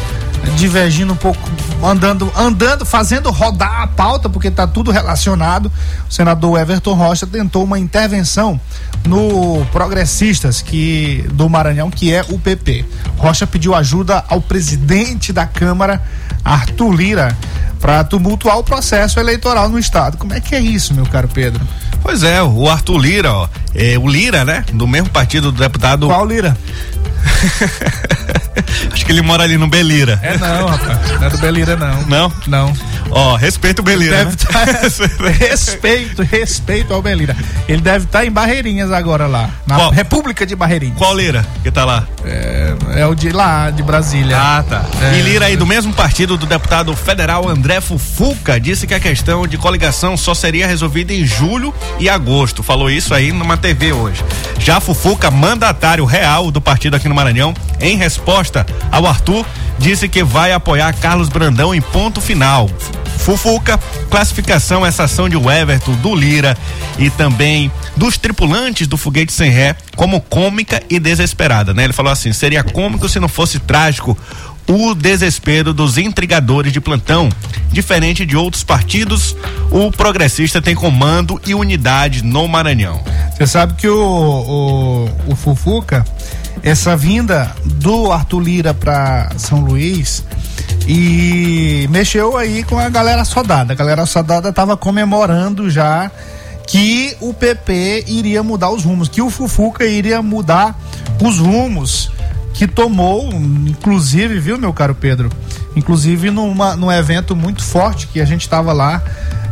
divergindo um pouco, andando, andando, fazendo rodar a pauta, porque está tudo relacionado. O senador Everton Rocha tentou uma intervenção no Progressistas que do Maranhão, que é o PP. Rocha pediu ajuda ao presidente da Câmara, Arthur Lira, para tumultuar o processo eleitoral no estado. Como é que é isso, meu caro Pedro? Pois é, o Arthur Lira, ó, é, o Lira, né? Do mesmo partido do deputado. Qual Lira? Acho que ele mora ali no Belira. É não, rapaz. Não é do Belira, não. Não? Não. Ó, respeita o Belira. Deve né? tá- respeito, respeito ao Belira. Ele deve estar em Barreirinhas agora lá, na Qual? República de Barreirinhas. Qual Lira que tá lá? É, é o de lá, de Brasília. Ah, tá. É. E Lira aí do mesmo partido do deputado federal André Fufuca disse que a questão de coligação só seria resolvida em julho e agosto. Falou isso aí numa TV hoje. Já Fufuca, mandatário real do partido aqui no Maranhão, em resposta ao Arthur, disse que vai apoiar Carlos Brandão em ponto final. Fufuca, classificação essa ação de Everton, do Lira e também dos tripulantes do foguete sem ré como cômica e desesperada, né? Ele falou assim: seria cômico se não fosse trágico o desespero dos intrigadores de plantão. Diferente de outros partidos, o progressista tem comando e unidade no Maranhão. Você sabe que o, o, o Fufuca, essa vinda do Arthur Lira para São Luís e mexeu aí com a galera soldada. A galera soldada estava comemorando já que o PP iria mudar os rumos, que o Fufuca iria mudar os rumos que tomou, inclusive, viu, meu caro Pedro? Inclusive numa, num evento muito forte que a gente estava lá,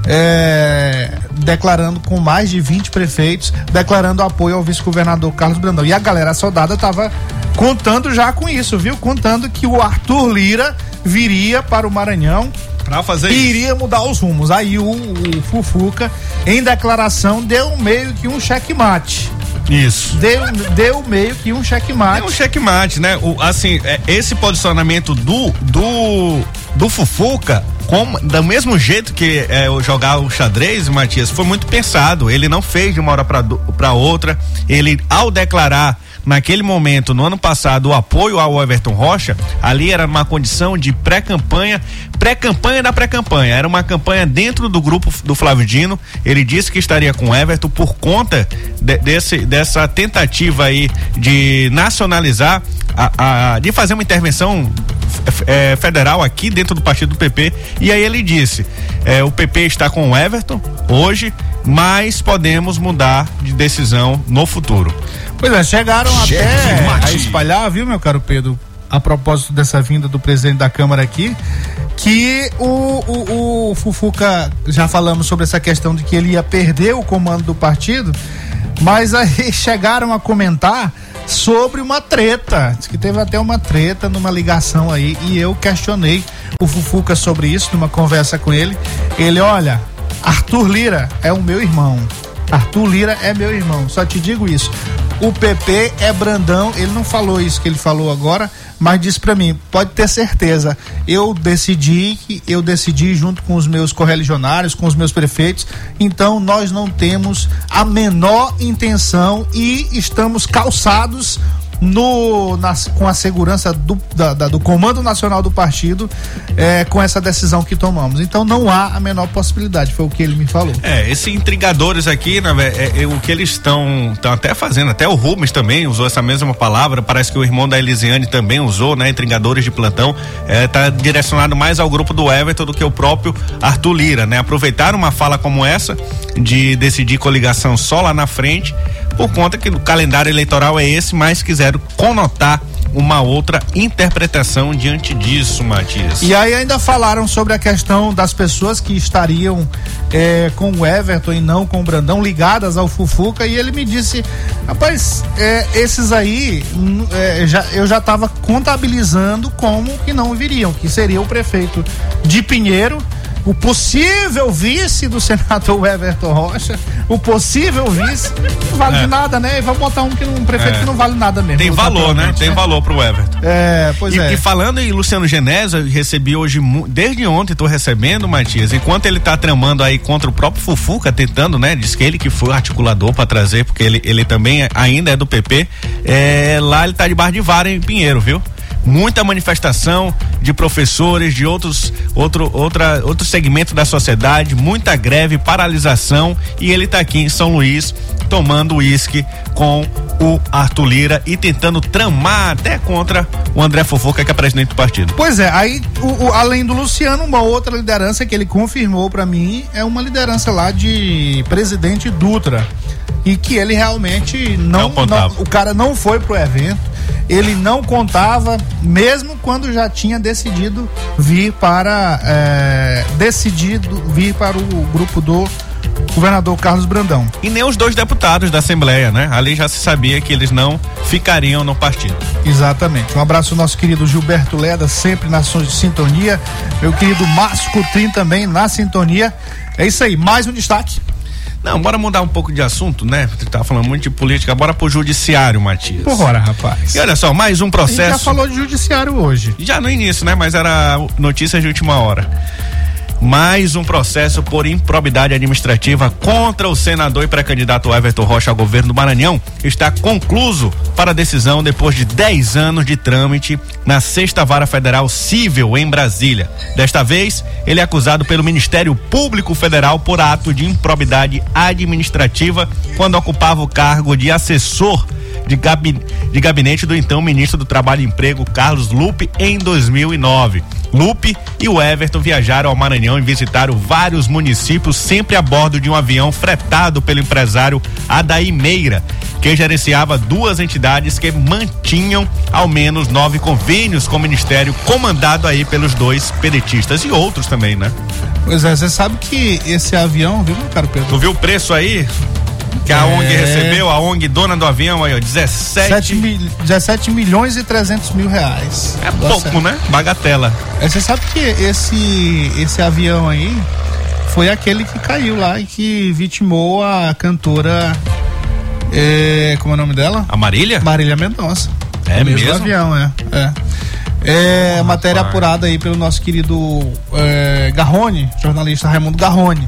é, declarando com mais de 20 prefeitos, declarando apoio ao vice-governador Carlos Brandão. E a galera soldada estava contando já com isso, viu? Contando que o Arthur Lira viria para o Maranhão Pra fazer e isso. iria mudar os rumos. Aí o, o Fufuca, em declaração, deu meio que um checkmate. Isso. Deu, deu meio que um checkmate. É um checkmate, né? O, assim, é, esse posicionamento do do do Fufuca, como, do mesmo jeito que é, o jogar o xadrez, Matias, foi muito pensado. Ele não fez de uma hora para outra. Ele, ao declarar naquele momento, no ano passado, o apoio ao Everton Rocha, ali era numa condição de pré-campanha, pré-campanha da pré-campanha. Era uma campanha dentro do grupo do Flávio Dino. Ele disse que estaria com o Everton por conta de- desse, dessa tentativa aí de nacionalizar, a, a- de fazer uma intervenção é, federal aqui dentro do partido do PP. E aí ele disse: é, o PP está com o Everton hoje, mas podemos mudar de decisão no futuro. Pois é, chegaram Cheque até mate. a espalhar, viu, meu caro Pedro, a propósito dessa vinda do presidente da Câmara aqui, que o, o, o Fufuca, já falamos sobre essa questão de que ele ia perder o comando do partido, mas aí chegaram a comentar sobre uma treta. Diz que teve até uma treta numa ligação aí e eu questionei o Fufuca sobre isso numa conversa com ele. Ele, olha, Arthur Lira é o meu irmão. Arthur Lira é meu irmão, só te digo isso. O PP é Brandão, ele não falou isso que ele falou agora, mas disse pra mim, pode ter certeza, eu decidi eu decidi junto com os meus correligionários, com os meus prefeitos, então nós não temos a menor intenção e estamos calçados no, nas- com a segurança do, da- da- do Comando Nacional do Partido é, com essa decisão que tomamos. Então não há a menor possibilidade, foi o que ele me falou. É, esses intrigadores aqui, né, é, é o que eles estão até fazendo, até o Rubens também usou essa mesma palavra, parece que o irmão da Elisiane também usou, né, intrigadores de plantão, é, tá direcionado mais ao grupo do Everton do que o próprio Arthur Lira, né, aproveitar uma fala como essa de decidir coligação só lá na frente por conta que o calendário eleitoral é esse, mas quiseram conotar uma outra interpretação diante disso, Matias. E aí ainda falaram sobre a questão das pessoas que estariam é, com o Everton e não com o Brandão, ligadas ao Fufuca, e ele me disse, rapaz, é, esses aí é, já, eu já estava contabilizando como que não viriam, que seria o prefeito de Pinheiro, o possível vice do senador Everton Rocha, o possível vice, não vale É. de nada, né? E vamos botar um, que, um prefeito É. que não vale nada mesmo. Tem valor, né? Tem valor pro Everton. É, pois e, é. e falando em Luciano Genésio, eu recebi hoje, desde ontem tô recebendo, Matias, enquanto ele tá tramando aí contra o próprio Fufuca, tentando, né? Diz que ele que foi o articulador pra trazer, porque ele, ele também é- ainda é do PP, é, lá ele tá de bar de vara em Pinheiro, viu? Muita manifestação de professores, de outros, outro, outra, outro segmento da sociedade, muita greve, paralisação, e ele tá aqui em São Luís tomando uísque com o Arthur Lira e tentando tramar até contra o André Fofoca, que é presidente do partido. Pois é, aí o- o- além do Luciano, uma outra liderança que ele confirmou pra mim é uma liderança lá de presidente Dutra. E que ele realmente não, Não não- o cara não foi pro evento, ele não contava, mesmo quando já tinha decidido vir para é, decidido vir para o grupo do governador Carlos Brandão. E nem os dois deputados da Assembleia, né? Ali já se sabia que eles não ficariam no partido. Exatamente. Um abraço ao nosso querido Gilberto Leda, sempre na sua sintonia. Meu querido Márcio Coutrin também na sintonia. É isso aí, mais um destaque. Não, bora mudar um pouco de assunto, né? Você tá falando muito de política, bora pro judiciário, Matias. Porra, rapaz. E olha só, mais um A gente processo. já falou de judiciário hoje. Já no início, né? Mas era notícias de última hora. Mais um processo por improbidade administrativa contra o senador e pré-candidato Everton Rocha ao governo do Maranhão está concluso para decisão depois de 10 anos de trâmite na Sexta Vara Federal Civil em Brasília. Desta vez, ele é acusado pelo Ministério Público Federal por ato de improbidade administrativa quando ocupava o cargo de assessor de, gabi- de gabinete do então ministro do Trabalho e Emprego, Carlos Lupe, em 2009. Lupe e o Everton viajaram ao Maranhão e visitaram vários municípios, sempre a bordo de um avião fretado pelo empresário Adaí Meira, que gerenciava duas entidades que mantinham ao menos nove convênios com o ministério, comandado aí pelos dois pedetistas e outros também, né? Pois é, você sabe que esse avião, viu, meu caro Pedro? Tu viu o preço aí? Que a É. ONG recebeu, a ONG dona do avião aí, ó, 17 7 mil, 17 milhões e 300 mil reais. É Tá pouco, certo. né? Bagatela. É, Você sabe que esse, esse avião aí foi aquele que caiu lá e que vitimou a cantora. é, como é o nome dela? A Marília? Marília Mendonça. É O mesmo mesmo? avião, é. É, é matéria apurada aí pelo nosso querido é, Garrone, jornalista Raimundo Garrone.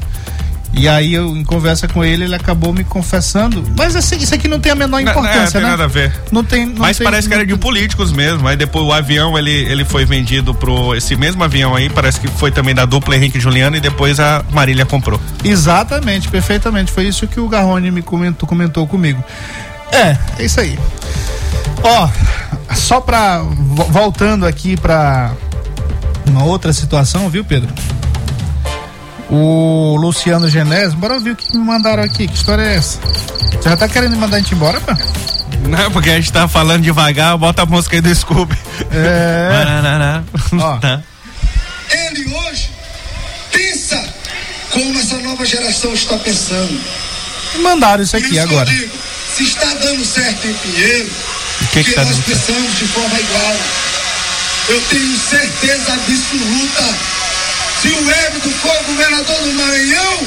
E aí eu, em conversa com ele, ele acabou me confessando. Mas esse- isso aqui não tem a menor Não, importância, não, tem né? nada a ver. Não tem. não Mas tem- parece que era de não- políticos mesmo. Aí depois o avião ele, ele foi vendido pro. Esse mesmo avião aí, parece que foi também da dupla Henrique e Juliano e depois a Marília comprou. Exatamente, perfeitamente. Foi isso que o Garrone me comentou, comentou comigo. É, é isso aí. Ó, só pra. vo- Voltando aqui pra uma outra situação, viu, Pedro? O Luciano Genésio, bora ouvir o que me mandaram aqui. Que história é essa? Você já tá querendo mandar a gente embora, pá? Não, porque a gente tá falando devagar, bota a música aí do Scooby. É. Ó. Tá. Ele hoje pensa como essa nova geração está pensando. Me mandaram isso aqui isso agora. eu digo, se está dando certo em Pinheiro, O que que tá nós certo? pensamos de forma igual. Eu tenho certeza absoluta, se o Everton for governador do Maranhão,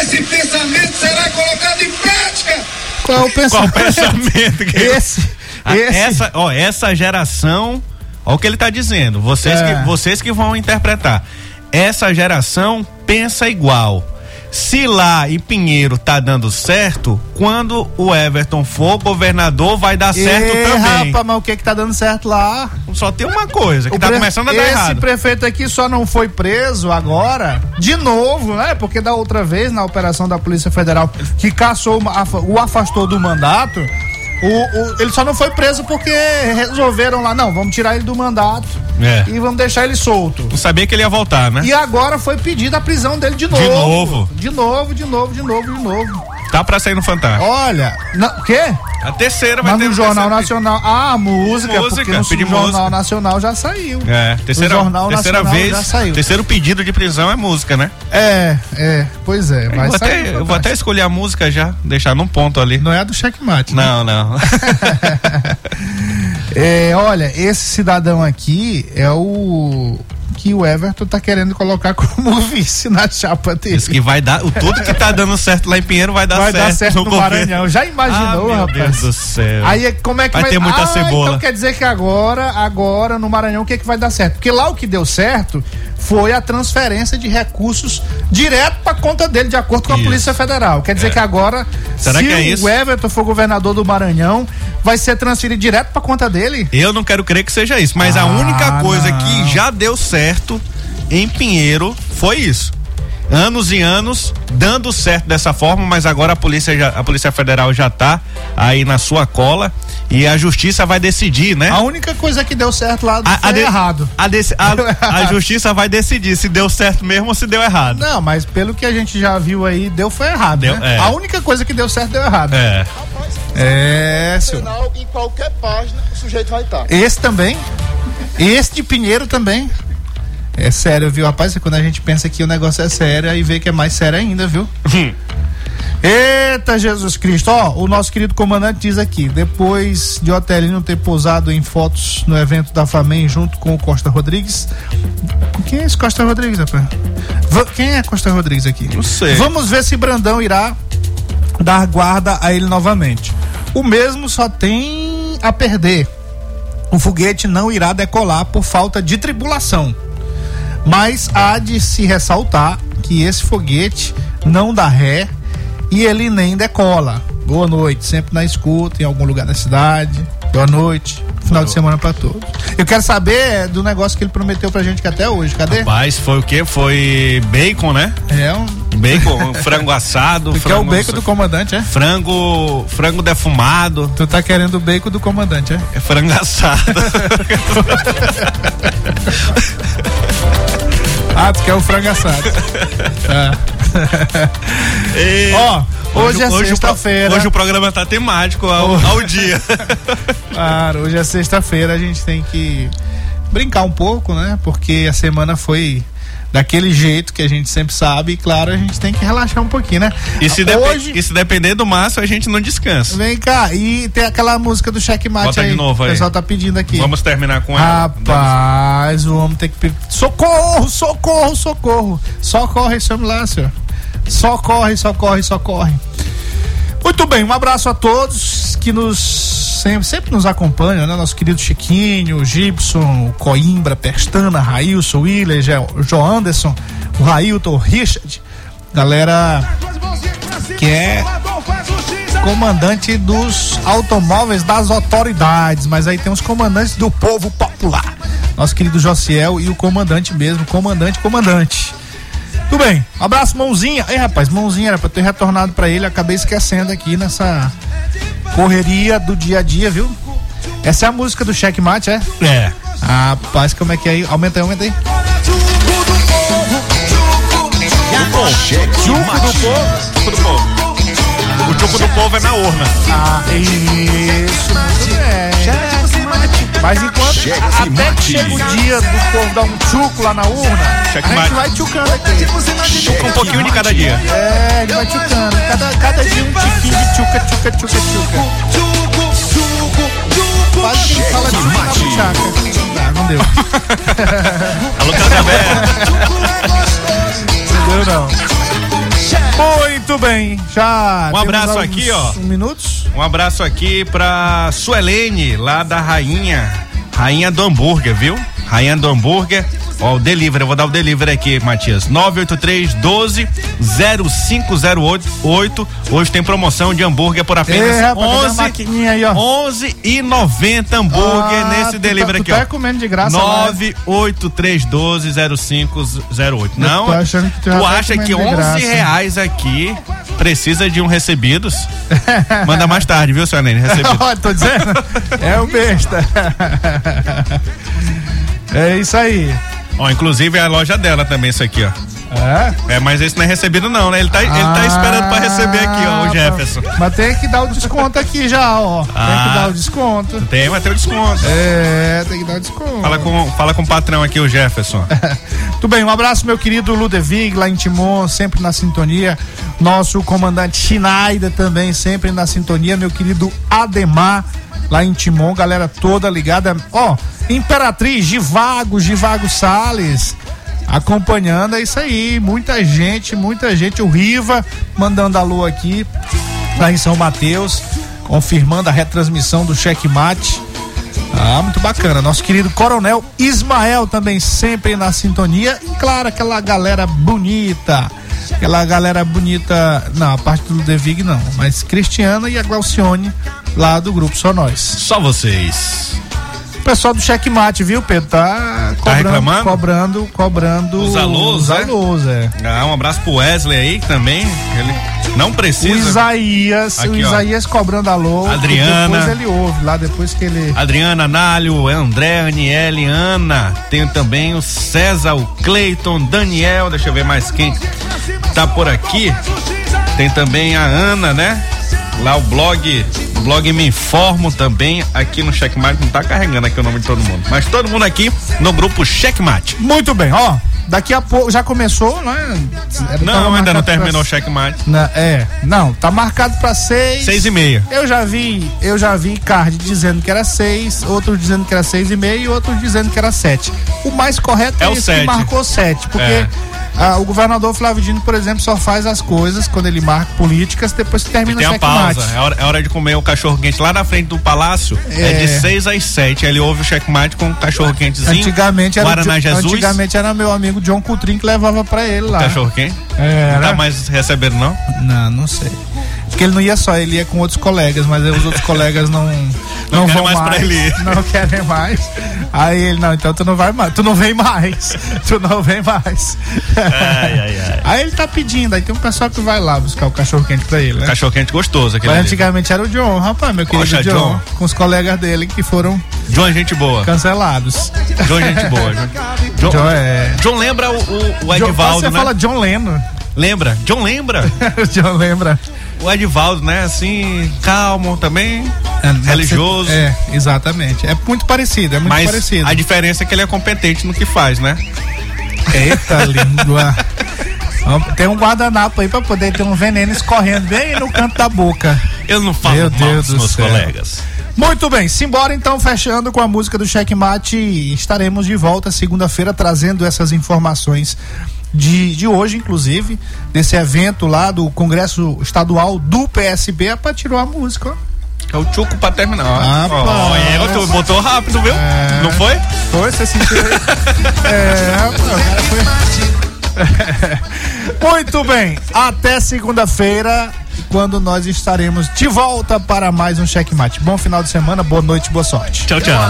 esse pensamento será colocado em prática. Qual é o Qual pensamento? pensamento que Esse. Ah, esse Essa, ó, essa geração, ó o que ele tá dizendo, vocês, É. que, vocês que vão interpretar. Essa geração pensa igual. Se lá em Pinheiro tá dando certo, quando o Everton for governador vai dar certo Ê, também. rapaz, mas o que que tá dando certo lá? Só tem uma coisa, que O tá pre- começando a dar Esse errado. prefeito aqui só não foi preso agora, de novo, né? Porque da outra vez, na operação da Polícia Federal, que caçou, o afastou do mandato, o, o- ele só não foi preso porque resolveram lá, não, vamos tirar ele do mandato É. e vamos deixar ele solto. Não sabia que ele ia voltar, né? E agora foi pedida a prisão dele de novo. novo? De novo, de novo, de novo, de novo. Tá pra sair no Fantástico. Olha, não, o quê? A terceira vai Mas ter no Jornal Nacional. Ah, música, Música, porque no Jornal música. Nacional já saiu. É, terceira, Jornal terceira Nacional vez, já saiu. terceiro pedido de prisão é música, né? É, é, pois é. Vai eu, vou até, eu vou até escolher a música já, deixar num ponto ali. Não é a do checkmate. né? Não, não. É, olha, esse cidadão aqui é o que o Everton tá querendo colocar como vice na chapa dele. Diz que vai dar, o tudo que tá dando certo lá em Pinheiro vai dar Vai certo. dar certo no, governo. Maranhão. Já imaginou, ah, meu rapaz? Deus do céu. Aí é- como é que Vai vai, ter muita ah, cebola. Então quer dizer que agora, agora no Maranhão o que é que vai dar certo? Porque lá o que deu certo foi a transferência de recursos direto para conta dele, de acordo com a Isso. Polícia Federal. Quer dizer É. que agora, Será se que é o? Everton for governador do Maranhão, vai ser transferido direto para conta dele? Eu não quero crer que seja isso, mas a Ah, única coisa não. que já deu certo em Pinheiro foi isso. Anos e anos dando certo dessa forma, mas agora a polícia já, a polícia federal já tá aí na sua cola e a justiça vai decidir, né? A única coisa que deu certo lá A, foi a de- errado. a deci- a- a justiça vai decidir se deu certo mesmo ou se deu errado. Não, mas pelo que a gente já viu aí, deu foi errado, Deu, né? é. A única coisa que deu certo deu errado. É. É, senhor. Em qualquer página o sujeito vai estar. Esse também. Esse de Pinheiro também. É sério, viu, rapaz? Quando a gente pensa que o negócio é sério, aí vê que é mais sério ainda, viu? Eita Jesus Cristo, ó, o nosso querido comandante diz aqui, depois de Otelino ter posado em fotos no evento da Flamengo junto com o Costa Rodrigues. Quem é esse Costa Rodrigues, rapaz? Quem é Costa Rodrigues aqui? Não sei. Vamos ver se Brandão irá dar guarda a ele novamente. O mesmo só tem a perder. O foguete não irá decolar por falta de tripulação. Mas há de se ressaltar que esse foguete não dá ré e ele nem decola. Boa noite, sempre na escuta, em algum lugar da cidade. Boa noite. Final de semana pra todos. Eu quero saber é, do negócio que ele prometeu pra gente que até hoje. Cadê? Rapaz, foi o quê? Foi bacon, né? É um. Bacon, um frango assado. Tu quer o bacon do comandante, é? Frango, frango defumado. Tu tá querendo o bacon do comandante, é? É frango assado. Ah, tu quer o frango assado. Tá. E- Ó, hoje é o pro- sexta-feira. Hoje o programa tá temático ao, ao dia. Claro, hoje é sexta-feira, a gente tem que brincar um pouco, né? Porque a semana foi daquele jeito que a gente sempre sabe, e claro, a gente tem que relaxar um pouquinho, né? E se, hoje, e se depender do Márcio, a gente não descansa. vem cá, e tem aquela música do checkmate Bota aí. de novo O aí. pessoal tá pedindo aqui. Vamos terminar com ela. Rapaz, o homem tem que. Socorro, socorro, socorro. Socorre esse homem lá, senhor. Socorre, socorre, socorre. Muito bem, um abraço a todos que nos sempre, sempre nos acompanham, né? Nosso querido Chiquinho, Gibson, Coimbra, Pestana, Railson, Willer, Jo- João Anderson, o Railton, Richard. Galera que é comandante dos automóveis das autoridades, mas aí tem os comandantes do povo popular. Nosso querido Josiel e o comandante mesmo, comandante, comandante. Tudo bem, um abraço, mãozinha. Ei, rapaz, mãozinha era pra ter retornado pra ele, acabei esquecendo aqui nessa correria do dia a dia, viu? Essa é a música do checkmate, é? É. Rapaz, como é que é aí? Aumenta aí, aumenta aí. Cheque mate. Chuco do povo. O chuco do povo é na urna. Ah, isso, muito bem. Mas enquanto Cheque até que mate. chega o dia do povo dar um tchuco lá na urna, Cheque a mate. gente vai tchucando aqui. Um pouquinho de cada dia. É, ele vai tchucando. Cada, cada dia um tiquinho de tchuca, tchuca, tchuca, tchuca. Quase que ele fala mate. tchuca. Ah, não deu. Alô, Casabé. Não deu, não. Muito bem, já. Um abraço alguns aqui, ó. Minutos. Um abraço aqui pra Suelene, lá da Rainha. Rainha do Hambúrguer, viu? Rainha do Hambúrguer. Ó, o delivery, eu vou dar o delivery aqui, Matias. 983 12 0508. Hoje tem promoção de hambúrguer por apenas Ei, rapaz, cadê a 11 maquininha aí, ó? 11 e 90 hambúrguer Ah, nesse tu delivery tá- aqui, tu ó. tá comendo de graça lá, né? 98312 0508. Não, tô achando que tu tu tá acha que comendo de 11 graça. reais aqui precisa de um recebidos? Manda mais tarde, viu, Suelene? Recebido. Olha, tô dizendo. É o besta. É isso aí. Ó, inclusive é a loja dela também, isso aqui, ó. É? É, mas esse não é recebido não, né? Ele tá, ele tá esperando pra receber aqui, ó, o Jefferson. Mas tem que dar o desconto aqui já, ó. Tem que Ah. dar o desconto. Tem, mas tem o desconto. É, tem que dar o desconto. Fala com, fala com o patrão aqui, o Jefferson. Tudo bem, um abraço, meu querido Ludevig, lá em Timon, sempre na sintonia. Nosso comandante Schneider também, sempre na sintonia. Meu querido Ademar, lá em Timon, galera toda ligada. Ó, Imperatriz, Givago, Givago Sales. Acompanhando, é isso aí. Muita gente, muita gente. O Riva mandando alô aqui, lá em São Mateus, confirmando a retransmissão do checkmate. Ah, muito bacana. Nosso querido Coronel Ismael também sempre na sintonia. E claro, aquela galera bonita. Aquela galera bonita. Não, a parte do Ludwig não. Mas Cristiana e a Glaucione lá do grupo Só Nós. Só vocês. O pessoal do checkmate, viu, Pedro? Tá cobrando, reclamando? cobrando, cobrando Os alôs, os alôs, é. Ah, um abraço pro Wesley aí que também. Ele não O precisa. Isaías, o Aqui, ó. Isaías cobrando alô. Adriana. Depois ele ouve, lá depois que ele. Adriana Nálio, André, Aniele, Ana. Tem também o César, o Cleiton, Daniel. Deixa eu ver mais quem tá por aqui. Tem também a Ana, né? Lá o blog, o blog Me Informo também aqui no Checkmate. Não tá carregando aqui o nome de todo mundo. Mas todo mundo aqui no grupo Checkmate. Muito bem, ó. Daqui a pouco já começou, né? Era- Não, ainda não terminou o pra- Checkmate. Na- é, não, tá marcado pra seis. Seis e meia. Eu já vi, eu já vi card dizendo que era seis, outros dizendo que era seis e meia e outros dizendo que era sete. O mais correto é, É o esse sete. que marcou sete, porque É. ah, o governador Flávio Dino, por exemplo, só faz as coisas quando ele marca políticas depois que termina Tem o a checkmate. É hora, é hora de comer o cachorro quente lá na frente do palácio. É, É. de 6 às 7. Ele ouve o checkmate com o cachorro quentezinho. Antigamente era, o Guaraná Jesus. antigamente era meu amigo John Coutrin que levava pra ele lá. Cachorro quente? É, Não tá mais recebendo, não? Não, não sei. Porque ele não ia só, ele ia com outros colegas, mas os outros colegas não não, querem vão mais pra ele. Não querem mais. Aí ele, não, então tu não vai mais, tu não vem mais. Tu não vem mais. Ai, ai, ai. Aí ele tá pedindo, aí tem um pessoal que vai lá buscar o cachorro quente pra ele, né? Cachorro quente gostoso aquele Mas ali. antigamente era o John, rapaz, meu querido Poxa, John, John. com os colegas dele que foram John é gente boa. cancelados. John é gente boa. John, John é. John lembra o, o, o John, Edvaldo, você né? fala John Lennon. Lembra? John lembra? John lembra. O Edvaldo, né? Assim, calmo também. É, religioso. É, exatamente. É muito parecido, é muito Mas parecido. a diferença é que ele é competente no que faz, né? Eita língua. Tem um guardanapo aí pra poder ter um veneno escorrendo bem no canto da boca. Eu não falo Meu mal Deus dos do meus céu. colegas. Muito bem, simbora então, fechando com a música do Checkmate. Estaremos de volta segunda-feira trazendo essas informações de, de hoje, inclusive, desse evento lá do Congresso Estadual do PSB. É pra tirar a música, ó. É o Chuco pra terminar. Ah. Ó, é, tu botou rápido, viu? Não foi? Foi, você sentiu aí? é, rapaz, foi. Muito bem, até segunda-feira, quando nós estaremos de volta para mais um checkmate. Bom final de semana, boa noite, boa sorte. Tchau, tchau.